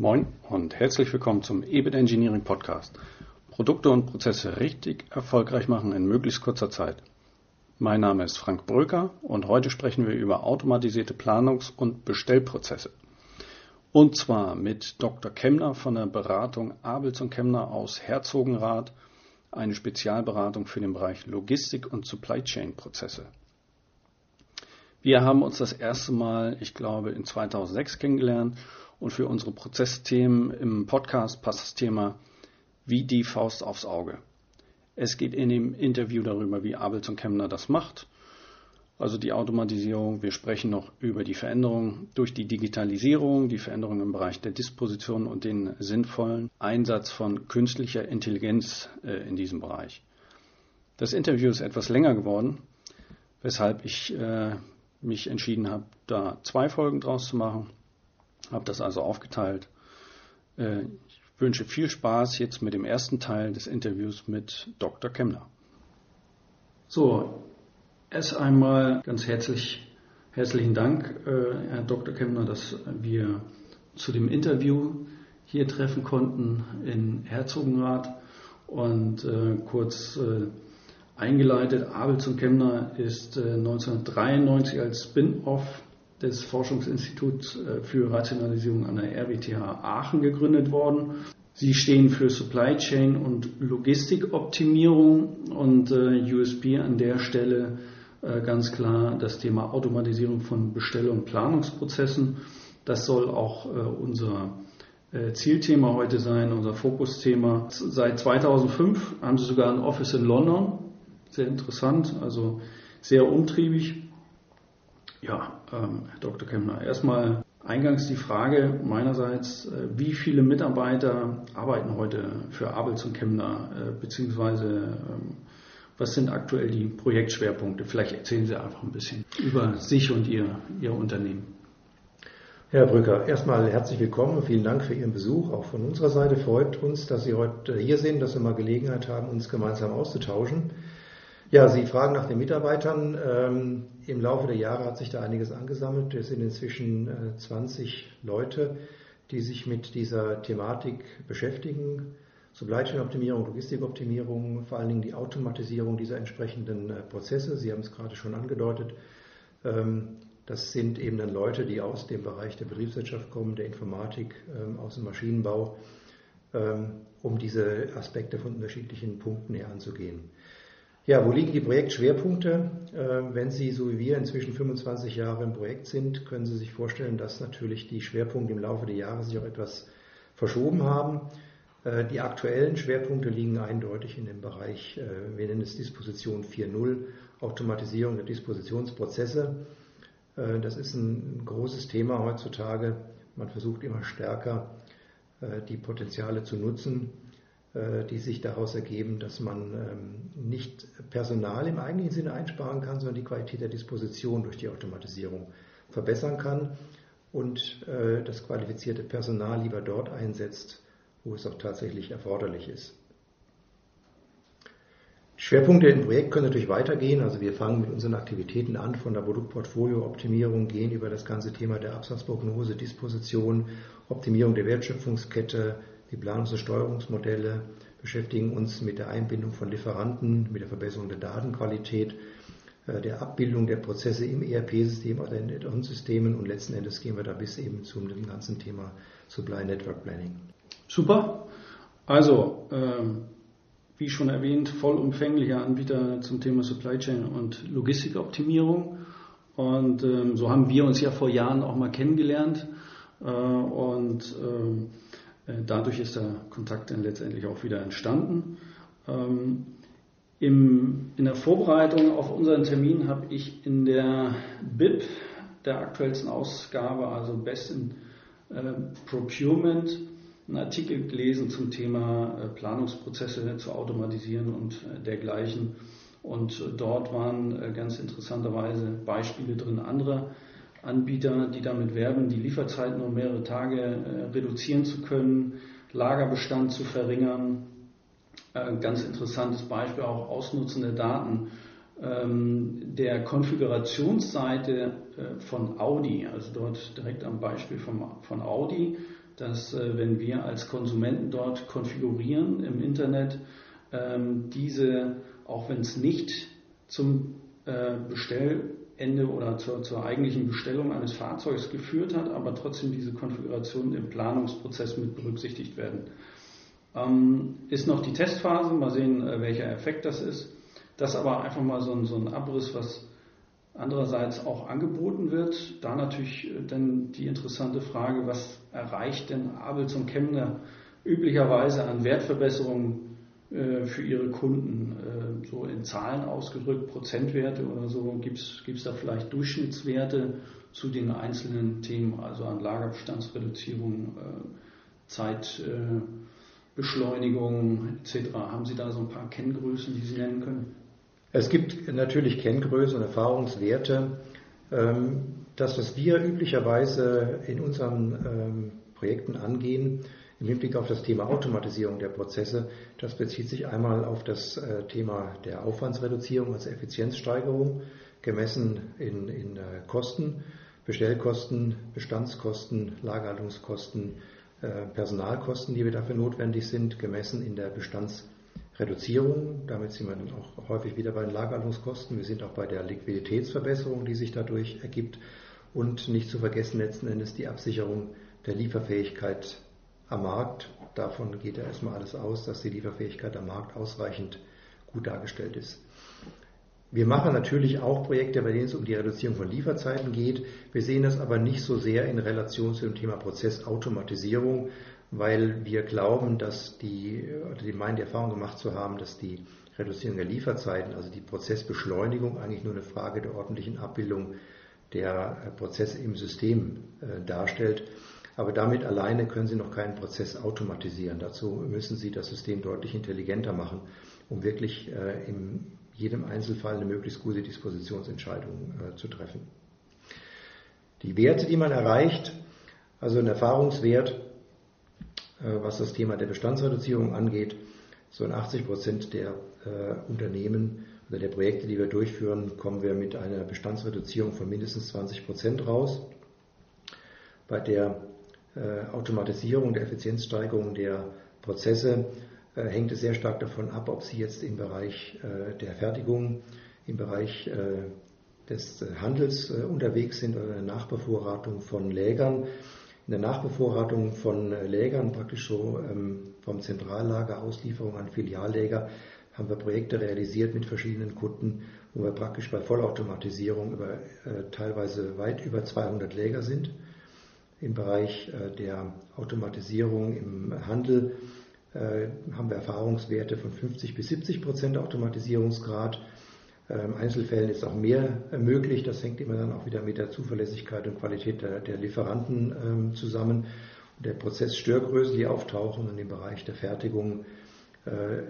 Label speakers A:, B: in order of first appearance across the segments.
A: Moin und herzlich willkommen zum EBIT Engineering Podcast. Produkte und Prozesse richtig erfolgreich machen in möglichst kurzer Zeit. Mein Name ist Frank Bröker und heute sprechen wir über automatisierte Planungs- und Bestellprozesse. Und zwar mit Dr. Kemner von der Beratung Abels und Kemner aus Herzogenrath, eine Spezialberatung für den Bereich Logistik und Supply Chain Prozesse. Wir haben uns das erste Mal, ich glaube, in 2006 kennengelernt und für unsere Prozessthemen im Podcast passt das Thema wie die Faust aufs Auge. Es geht in dem Interview darüber, wie Abels und Kemner das macht, also die Automatisierung. Wir sprechen noch über die Veränderung durch die Digitalisierung, die Veränderung im Bereich der Disposition und den sinnvollen Einsatz von künstlicher Intelligenz äh, in diesem Bereich. Das Interview ist etwas länger geworden, weshalb ich äh, mich entschieden habe, da zwei Folgen draus zu machen habe das also aufgeteilt. Äh, ich wünsche viel Spaß jetzt mit dem ersten Teil des Interviews mit Dr. Kemner. So, erst einmal ganz herzlich, herzlichen Dank, äh, Herr Dr. Kemner, dass wir zu dem Interview hier treffen konnten in Herzogenrath und äh, kurz eingeleitet. Abels und Kemner ist 1993 als Spin-off des Forschungsinstituts äh, für Rationalisierung an der RWTH Aachen gegründet worden. Sie stehen für Supply Chain und Logistikoptimierung und äh, USB an der Stelle äh, ganz klar das Thema Automatisierung von Bestell- und Planungsprozessen. Das soll auch unser Zielthema heute sein, unser Fokusthema. Seit 2005 haben sie sogar ein Office in London. Sehr interessant, also sehr umtriebig. Ja, ähm, Herr Dr. Kemmner, erstmal eingangs die Frage meinerseits, äh, wie viele Mitarbeiter arbeiten heute für Abels und Kemmner, äh, beziehungsweise ähm, was sind aktuell die Projektschwerpunkte? Vielleicht erzählen Sie einfach ein bisschen über sich und Ihr, Ihr Unternehmen.
B: Herr Brücker, erstmal herzlich willkommen und vielen Dank für Ihren Besuch. Auch von unserer Seite freut uns, dass Sie heute hier sind, dass wir mal Gelegenheit haben, uns gemeinsam auszutauschen. Ja, Sie fragen nach den Mitarbeitern. Ähm, Im Laufe der Jahre hat sich da einiges angesammelt. Es sind inzwischen äh, 20 Leute, die sich mit dieser Thematik beschäftigen. Supply Chain Optimierung, Logistikoptimierung, vor allen Dingen die Automatisierung dieser entsprechenden äh, Prozesse. Sie haben es gerade schon angedeutet. Ähm, das sind eben dann Leute, die aus dem Bereich der Betriebswirtschaft kommen, der Informatik, ähm, aus dem Maschinenbau, ähm, um diese Aspekte von unterschiedlichen Punkten her anzugehen. Ja, wo liegen die Projektschwerpunkte? Äh, wenn Sie, so wie wir, inzwischen 25 Jahre im Projekt sind, können Sie sich vorstellen, dass natürlich die Schwerpunkte im Laufe der Jahre sich auch etwas verschoben haben. Äh, die aktuellen Schwerpunkte liegen eindeutig in dem Bereich, äh, wir nennen es Disposition 4.0, Automatisierung der Dispositionsprozesse. Das ist ein großes Thema heutzutage. Man versucht immer stärker, die Potenziale zu nutzen die sich daraus ergeben, dass man ähm, nicht Personal im eigentlichen Sinne einsparen kann, sondern die Qualität der Disposition durch die Automatisierung verbessern kann und äh, das qualifizierte Personal lieber dort einsetzt, wo es auch tatsächlich erforderlich ist. Schwerpunkte im Projekt können natürlich weitergehen. Also wir fangen mit unseren Aktivitäten an, von der Produktportfoliooptimierung, gehen über das ganze Thema der Absatzprognose, Disposition, Optimierung der Wertschöpfungskette, die Planungs- und Steuerungsmodelle beschäftigen uns mit der Einbindung von Lieferanten, mit der Verbesserung der Datenqualität, äh, der Abbildung der Prozesse im ERP-System oder in den Systemen und letzten Endes gehen wir da bis eben zum ganzen Thema Supply Network Planning.
A: Super. Also, ähm, wie schon erwähnt, vollumfänglicher Anbieter zum Thema Supply Chain und Logistikoptimierung. Und ähm, so haben wir uns ja vor Jahren auch mal kennengelernt. Äh, und ähm, äh, dadurch ist der Kontakt dann letztendlich auch wieder entstanden. Ähm, Im, in der Vorbereitung auf unseren Termin habe ich in der BIP, der aktuellsten Ausgabe, also Best in äh, Procurement, einen Artikel gelesen zum Thema äh, Planungsprozesse zu automatisieren und äh, dergleichen. Und dort waren äh, ganz interessanterweise Beispiele drin anderer Anbieter, die damit werben, die Lieferzeiten um mehrere Tage äh, reduzieren zu können, Lagerbestand zu verringern. Äh, ganz interessantes Beispiel auch Ausnutzen der Daten ähm, der Konfigurationsseite äh, von Audi, also dort direkt am Beispiel von, von Audi. dass wenn wir als Konsumenten dort konfigurieren im Internet, ähm, diese, auch wenn es nicht zum äh, Bestellende oder zur, zur eigentlichen Bestellung eines Fahrzeugs geführt hat, aber trotzdem diese Konfiguration im Planungsprozess mit berücksichtigt werden. Ähm, ist noch die Testphase, mal sehen, äh, welcher Effekt das ist. Das aber einfach mal so ein, so ein Abriss, was andererseits auch angeboten wird. Da natürlich äh, dann die interessante Frage, was erreicht denn Abels und Chemner üblicherweise an Wertverbesserungen für ihre Kunden, äh, so in Zahlen ausgedrückt, Prozentwerte oder so, gibt es da vielleicht Durchschnittswerte zu den einzelnen Themen, also an Lagerbestandsreduzierung, Zeitbeschleunigung etc. Haben Sie da so ein paar Kenngrößen, die Sie nennen können?
B: Es gibt natürlich Kenngrößen und Erfahrungswerte. Ähm, das, was wir üblicherweise in unseren ähm, Projekten angehen, im Hinblick auf das Thema Automatisierung der Prozesse, das bezieht sich einmal auf das äh, Thema der Aufwandsreduzierung, also Effizienzsteigerung, gemessen in, in äh, Kosten, Bestellkosten, Bestandskosten, Lagerhaltungskosten, äh, Personalkosten, die wir dafür notwendig sind, gemessen in der Bestands Reduzierung. Damit sind wir dann auch häufig wieder bei den Lagerhaltungskosten. Wir sind auch bei der Liquiditätsverbesserung, die sich dadurch ergibt. Und nicht zu vergessen letzten Endes die Absicherung der Lieferfähigkeit am Markt. Davon geht ja erstmal alles aus, dass die Lieferfähigkeit am Markt ausreichend gut dargestellt ist. Wir machen natürlich auch Projekte, bei denen es um die Reduzierung von Lieferzeiten geht. Wir sehen das aber nicht so sehr in Relation zu dem Thema Prozessautomatisierung, weil wir glauben, dass die, oder die meinen die Erfahrung gemacht zu haben, dass die Reduzierung der Lieferzeiten, also die Prozessbeschleunigung, eigentlich nur eine Frage der ordentlichen Abbildung der Prozesse im System äh, darstellt. Aber damit alleine können Sie noch keinen Prozess automatisieren. Dazu müssen Sie das System deutlich intelligenter machen, um wirklich äh, in jedem Einzelfall eine möglichst gute Dispositionsentscheidung zu treffen. Die Werte, die man erreicht, also ein Erfahrungswert, äh, was das Thema der Bestandsreduzierung angeht. So in 80 Prozent der äh, Unternehmen oder der Projekte, die wir durchführen, kommen wir mit einer Bestandsreduzierung von mindestens 20 Prozent raus. Bei der äh, Automatisierung, der Effizienzsteigerung der Prozesse hängt es sehr stark davon ab, ob Sie jetzt im Bereich der Fertigung, im Bereich des Handels unterwegs sind oder der Nachbevorratung von Lägern in der Nachbevorratung von äh, Lägern, praktisch so ähm, vom Zentrallager Auslieferung an Filialläger, haben wir Projekte realisiert mit verschiedenen Kunden, wo wir praktisch bei Vollautomatisierung über äh, teilweise weit über 200 Läger sind. Im Bereich äh, der Automatisierung im Handel haben wir Erfahrungswerte von 50 bis 70 Prozent Automatisierungsgrad. In ähm, Einzelfällen ist auch mehr möglich. Das hängt immer dann auch wieder mit der Zuverlässigkeit und Qualität der, der Lieferanten ähm, zusammen. Und der Prozessstörgrößen, die auftauchen in dem Bereich der Fertigung, äh,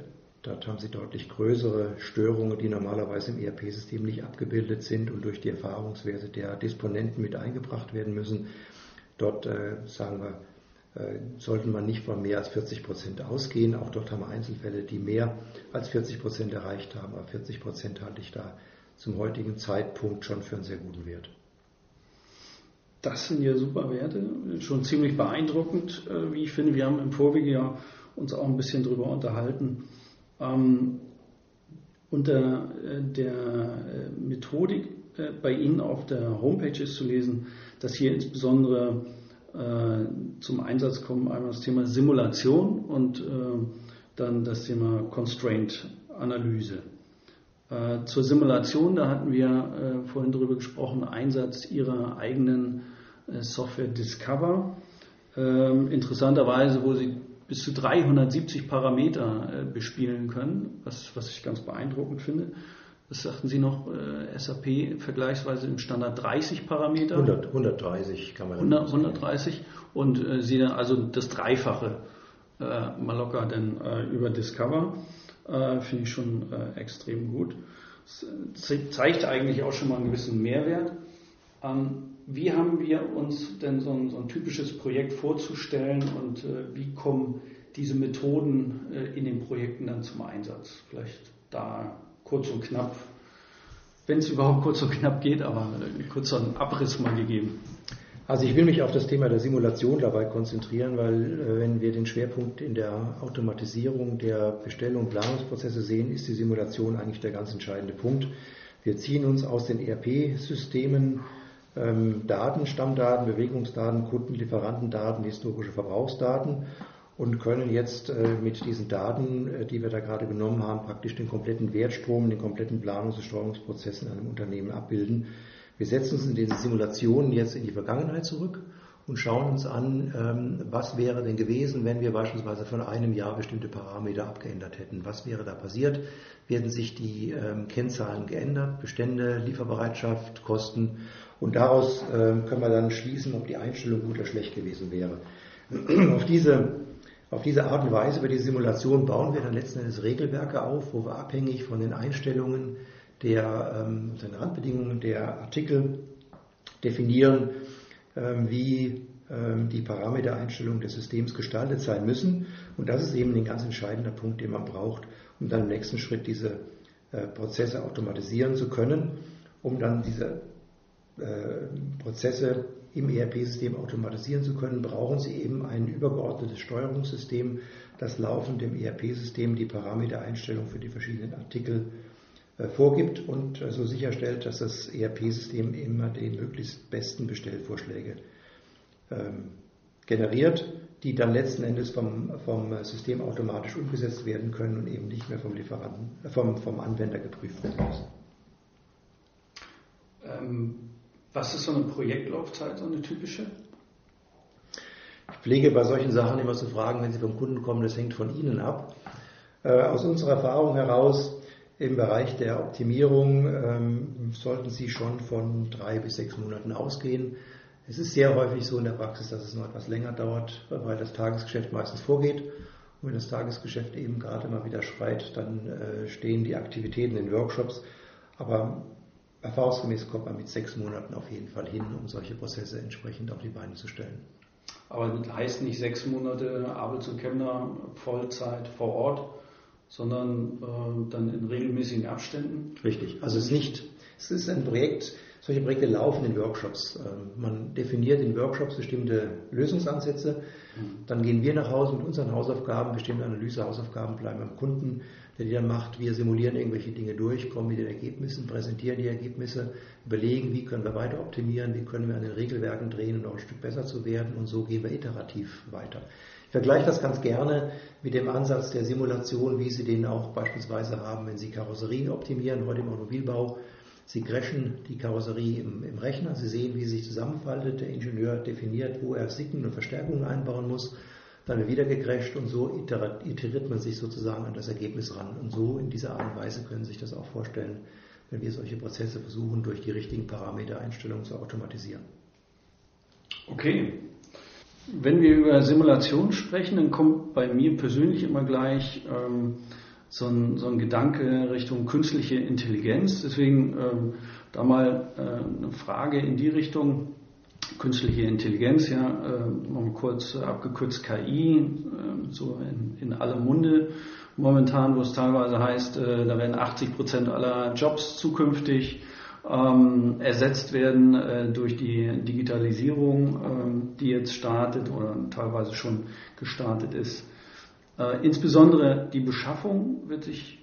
B: dort haben sie deutlich größere Störungen, die normalerweise im ERP-System nicht abgebildet sind und durch die Erfahrungswerte der Disponenten mit eingebracht werden müssen. Dort äh, sagen wir, äh, sollte man nicht von mehr als 40 Prozent ausgehen. Auch dort haben wir Einzelfälle, die mehr als 40 Prozent erreicht haben. Aber 40 Prozent halte ich da zum heutigen Zeitpunkt schon für einen sehr guten Wert.
A: Das sind ja super Werte, schon ziemlich beeindruckend, äh, wie ich finde. Wir haben im Vorwege ja uns auch ein bisschen darüber unterhalten. Ähm, unter der Methodik bei Ihnen auf der Homepage ist zu lesen, dass hier insbesondere zum Einsatz kommen. Einmal das Thema Simulation und äh, dann das Thema Constraint-Analyse. Äh, zur Simulation, da hatten wir vorhin darüber gesprochen, Einsatz Ihrer eigenen Software Discover. Ähm, interessanterweise, wo Sie bis zu 370 Parameter bespielen können, was, was ich ganz beeindruckend finde was sagten Sie noch, äh, SAP vergleichsweise im Standard 30 Parameter?
B: 100, 130 kann man
A: 100, 130 und äh, Sie dann also das Dreifache äh, mal locker denn äh, über Discover. Äh, finde ich schon äh, extrem gut. Das äh, zeigt eigentlich auch schon mal einen gewissen Mehrwert. Ähm, wie haben wir uns denn so ein, so ein typisches Projekt vorzustellen und wie kommen diese Methoden in den Projekten dann zum Einsatz? Vielleicht da kurz und knapp, wenn es überhaupt kurz und knapp geht, aber kurz einen Abriss mal gegeben.
B: Also ich will mich auf das Thema der Simulation dabei konzentrieren, weil äh, wenn wir den Schwerpunkt in der Automatisierung der Bestellung und Planungsprozesse sehen, ist die Simulation eigentlich der ganz entscheidende Punkt. Wir ziehen uns aus den ERP-Systemen ähm, Daten, Stammdaten, Bewegungsdaten, Kunden, Lieferantendaten, historische Verbrauchsdaten und können jetzt äh, mit diesen Daten, äh, die wir da gerade genommen haben, praktisch den kompletten Wertstrom, den kompletten Planungs- und Steuerungsprozess in einem Unternehmen abbilden. Wir setzen uns in diesen Simulationen jetzt in die Vergangenheit zurück und schauen uns an, ähm, was wäre denn gewesen, wenn wir beispielsweise von einem Jahr bestimmte Parameter abgeändert hätten. Was wäre da passiert? Werden sich die ähm, Kennzahlen geändert? Bestände, Lieferbereitschaft, Kosten? Und daraus ähm, können wir dann schließen, ob die Einstellung gut oder schlecht gewesen wäre. Auf diese, auf diese Art und Weise, über die Simulation bauen wir dann letzten Endes Regelwerke auf, wo wir abhängig von den Einstellungen der ähm, Randbedingungen der Artikel definieren, ähm, wie ähm, die Parametereinstellungen des Systems gestaltet sein müssen. Und das ist eben ein ganz entscheidender Punkt, den man braucht, um dann im nächsten Schritt diese äh, Prozesse automatisieren zu können, um dann diese äh, Prozesse im ERP-System automatisieren zu können, brauchen Sie eben ein übergeordnetes Steuerungssystem, das laufend im ERP-System die Parametereinstellung für die verschiedenen Artikel äh, vorgibt und äh, so sicherstellt, dass das ERP-System immer die möglichst besten Bestellvorschläge ähm, generiert, die dann letzten Endes vom, vom System automatisch umgesetzt werden können und eben nicht mehr vom Lieferanten, äh, vom, vom Anwender geprüft werden müssen.
A: Ähm, was ist so eine Projektlaufzeit, so eine typische?
B: Ich pflege bei solchen Sachen immer zu fragen, wenn Sie vom Kunden kommen, das hängt von Ihnen ab. aus unserer Erfahrung heraus im Bereich der Optimierung ähm, sollten Sie schon von drei bis sechs Monaten ausgehen. Es ist sehr häufig so in der Praxis, dass es noch etwas länger dauert, weil das Tagesgeschäft meistens vorgeht. Und wenn das Tagesgeschäft eben gerade mal wieder schreit, dann äh, stehen die Aktivitäten in Workshops. Aber erfahrungsgemäß kommt man mit sechs Monaten auf jeden Fall hin, um solche Prozesse entsprechend auf die Beine zu stellen.
A: Aber das heißt nicht sechs Monate Arbeit zu Chemner, Vollzeit vor Ort, sondern äh, dann in regelmäßigen Abständen.
B: Richtig. Also es ist nicht, es ist ein Projekt, solche Projekte laufen in Workshops. Ähm, man definiert in Workshops bestimmte Lösungsansätze. Mhm. Dann gehen wir nach Hause mit unseren Hausaufgaben, bestimmte Analysehausaufgaben bleiben beim Kunden, der die dann macht. Wir simulieren irgendwelche Dinge durch, kommen mit den Ergebnissen, präsentieren die Ergebnisse, überlegen, wie können wir weiter optimieren, wie können wir an den Regelwerken drehen, um noch ein Stück besser zu werden. Und so gehen wir iterativ weiter. Ich vergleiche das ganz gerne mit dem Ansatz der Simulation, wie Sie den auch beispielsweise haben, wenn Sie Karosserien optimieren, heute im Automobilbau. Sie crashen die Karosserie im, im Rechner, Sie sehen, wie sie sich zusammenfaltet, der Ingenieur definiert, wo er Sicken und Verstärkungen einbauen muss, dann wieder gecrasht und so iteriert man sich sozusagen an das Ergebnis ran. Und so in dieser Art und Weise können Sie sich das auch vorstellen, wenn wir solche Prozesse versuchen, durch die richtigen Parametereinstellungen zu automatisieren.
A: Okay, wenn wir über Simulation sprechen, dann kommt bei mir persönlich immer gleich ähm, so, ein, so, ein, Gedanke Richtung künstliche Intelligenz. Deswegen ähm, da mal äh, eine Frage in die Richtung. Künstliche Intelligenz, ja, äh, kurz abgekürzt KI, äh, so in, in aller Munde momentan, wo es teilweise heißt, äh, da werden 80 Prozent aller Jobs zukünftig ähm, ersetzt werden äh, durch die Digitalisierung, ähm, die jetzt startet oder teilweise schon gestartet ist. Äh, insbesondere die Beschaffung wird sich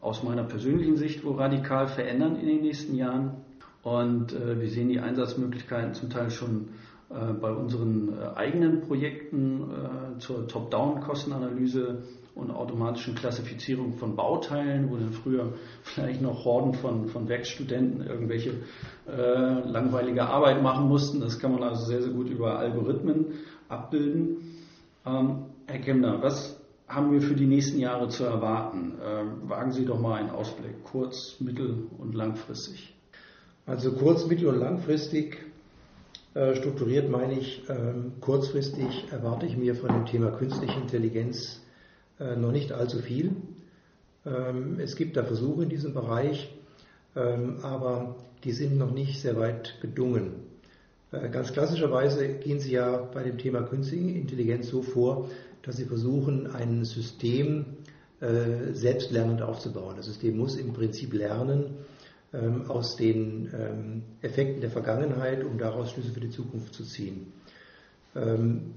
A: aus meiner persönlichen Sicht wohl radikal verändern in den nächsten Jahren. Und äh, wir sehen die Einsatzmöglichkeiten zum Teil schon äh, bei unseren äh, eigenen Projekten äh, zur Top-Down-Kostenanalyse und automatischen Klassifizierung von Bauteilen, wo dann früher vielleicht noch Horden von, von Werkstudenten irgendwelche äh, langweilige Arbeit machen mussten. Das kann man also sehr, sehr gut über Algorithmen abbilden. Ähm, Herr Kemner, was haben wir für die nächsten Jahre zu erwarten? Ähm, wagen Sie doch mal einen Ausblick, kurz-, mittel- und langfristig.
B: Also kurz-, mittel- und langfristig äh, strukturiert meine ich, ähm, kurzfristig erwarte ich mir von dem Thema künstliche Intelligenz äh, noch nicht allzu viel. Ähm, es gibt da Versuche in diesem Bereich, ähm, aber die sind noch nicht sehr weit gedungen. Äh, ganz klassischerweise gehen Sie ja bei dem Thema künstliche Intelligenz so vor, dass Sie versuchen, ein System äh, selbstlernend aufzubauen. Das System muss im Prinzip lernen, aus den ähm, Effekten der Vergangenheit, um daraus Schlüsse für die Zukunft zu ziehen. Ähm,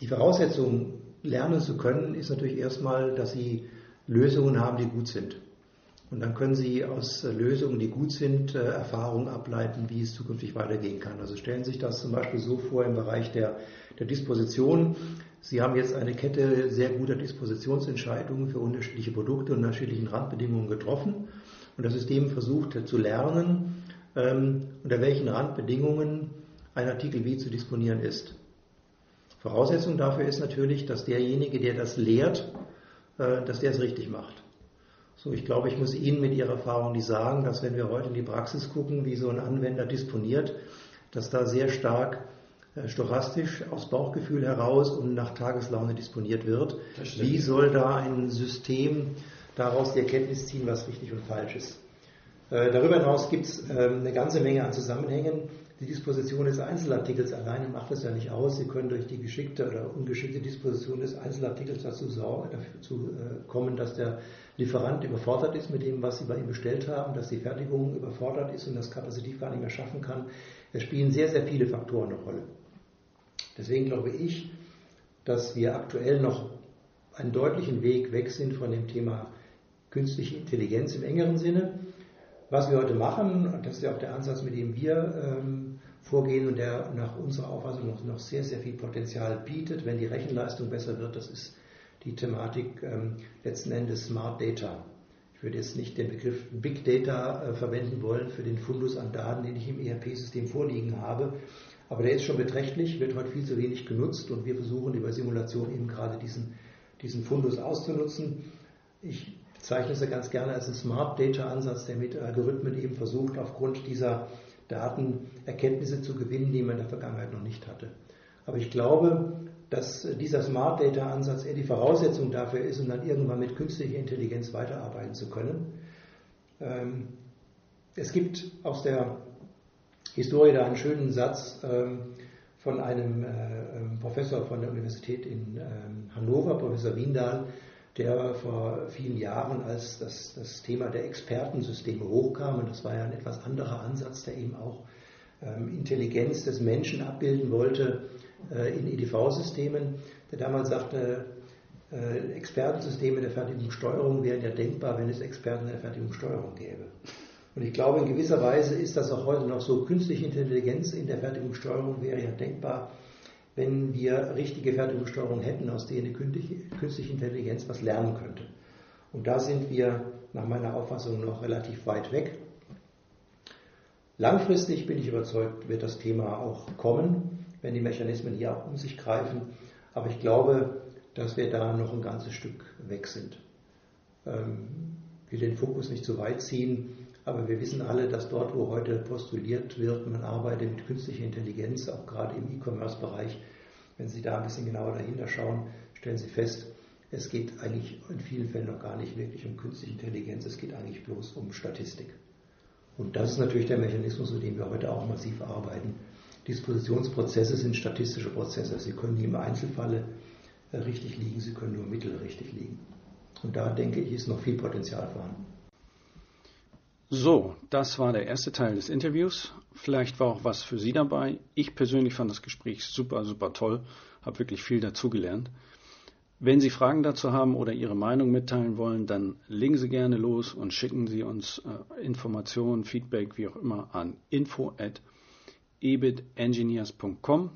B: die Voraussetzung, lernen zu können, ist natürlich erstmal, dass Sie Lösungen haben, die gut sind. Und dann können Sie aus Lösungen, die gut sind, äh, Erfahrungen ableiten, wie es zukünftig weitergehen kann. Also stellen Sie sich das zum Beispiel so vor im Bereich der, der Disposition. Sie haben jetzt eine Kette sehr guter Dispositionsentscheidungen für unterschiedliche Produkte und unterschiedlichen Randbedingungen getroffen. Und das System versucht zu lernen, ähm, unter welchen Randbedingungen ein Artikel wie zu disponieren ist. Voraussetzung dafür ist natürlich, dass derjenige, der das lehrt, äh, dass der es richtig macht. So, ich glaube, ich muss Ihnen mit Ihrer Erfahrung nicht sagen, dass wenn wir heute in die Praxis gucken, wie so ein Anwender disponiert, dass da sehr stark äh, stochastisch aus Bauchgefühl heraus und nach Tageslaune disponiert wird. Wie soll da ein System daraus die Erkenntnis ziehen, was richtig und falsch ist? Äh, darüber hinaus gibt es ähm, eine ganze Menge an Zusammenhängen. Die Disposition des Einzelartikels alleine macht es ja nicht aus. Sie können durch die geschickte oder ungeschickte Disposition des Einzelartikels dazu, dazu äh, kommen, dass der Lieferant überfordert ist mit dem, was Sie bei ihm bestellt haben, dass die Fertigung überfordert ist und das kapazitiv gar nicht mehr schaffen kann. Es spielen sehr, sehr viele Faktoren eine Rolle. Deswegen glaube ich, dass wir aktuell noch einen deutlichen Weg weg sind von dem Thema künstliche Intelligenz im engeren Sinne. Was wir heute machen, das ist ja auch der Ansatz, mit dem wir ähm, vorgehen und der nach unserer Auffassung noch, noch, sehr, sehr viel Potenzial bietet, wenn die Rechenleistung besser wird. Das ist die Thematik ähm, letzten Endes Smart Data. Ich würde jetzt nicht den Begriff Big Data äh, verwenden wollen für den Fundus an Daten, den ich im ERP-System vorliegen habe. Aber der ist schon beträchtlich, wird heute viel zu wenig genutzt und wir versuchen über Simulation eben gerade diesen, diesen Fundus auszunutzen. Ich bezeichne ja ganz gerne als einen Smart Data Ansatz, der mit Algorithmen eben versucht, aufgrund dieser Daten Erkenntnisse zu gewinnen, die man in der Vergangenheit noch nicht hatte. Aber ich glaube, dass dieser Smart Data Ansatz eher die Voraussetzung dafür ist, um dann irgendwann mit künstlicher Intelligenz weiterarbeiten zu können. Ähm, es gibt aus der Historie da einen schönen Satz ähm, von einem äh, ähm, Professor von der Universität in Hannover, Professor Wiendahl, der vor vielen Jahren, als das, das Thema der Expertensysteme hochkam, und das war ja ein etwas anderer Ansatz, der eben auch Intelligenz des Menschen abbilden wollte, äh, in EDV-Systemen, der damals sagte, äh, Expertensysteme der Fertigungssteuerung wären ja denkbar, wenn es Experten der Fertigungssteuerung gäbe. Und ich glaube, in gewisser Weise ist das auch heute noch so. Künstliche Intelligenz in der Fertigungssteuerung wäre ja denkbar, wenn wir richtige Fertigungssteuerung hätten, aus denen künstliche Intelligenz was lernen könnte. Und da sind wir nach meiner Auffassung noch relativ weit weg. Langfristig bin ich überzeugt, wird das Thema auch kommen wenn die Mechanismen hier auch um sich greifen. Aber ich glaube, dass wir da noch ein ganzes Stück weg sind. Ähm, will den Fokus nicht zu weit ziehen, aber wir wissen alle, dass dort, wo heute postuliert wird, man arbeitet mit künstlicher Intelligenz, auch gerade im E-Commerce-Bereich, wenn Sie da ein bisschen genauer dahinter schauen, stellen Sie fest, es geht eigentlich in vielen Fällen noch gar nicht wirklich um künstliche Intelligenz, es geht eigentlich bloß um Statistik. Und das ist natürlich der Mechanismus, mit dem wir heute auch massiv arbeiten. Dispositionsprozesse sind statistische Prozesse. Sie können nie im Einzelfalle äh, richtig liegen, sie können nur mittelrichtig liegen. Und da denke ich, ist noch viel Potenzial vorhanden.
A: So, das war der erste Teil des Interviews. Vielleicht war auch was für Sie dabei. Ich persönlich fand das Gespräch super, super toll, habe wirklich viel dazugelernt. Wenn Sie Fragen dazu haben oder Ihre Meinung mitteilen wollen, dann legen Sie gerne los und schicken Sie uns äh, Informationen, Feedback, wie auch immer an info@ ebitengineers.com.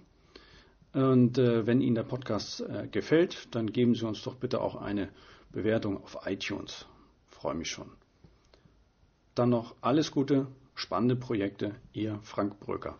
A: Und äh, wenn Ihnen der Podcast äh, gefällt, dann geben Sie uns doch bitte auch eine Bewertung auf iTunes. Freue mich schon. Dann noch alles Gute, spannende Projekte, Ihr Frank Bröker.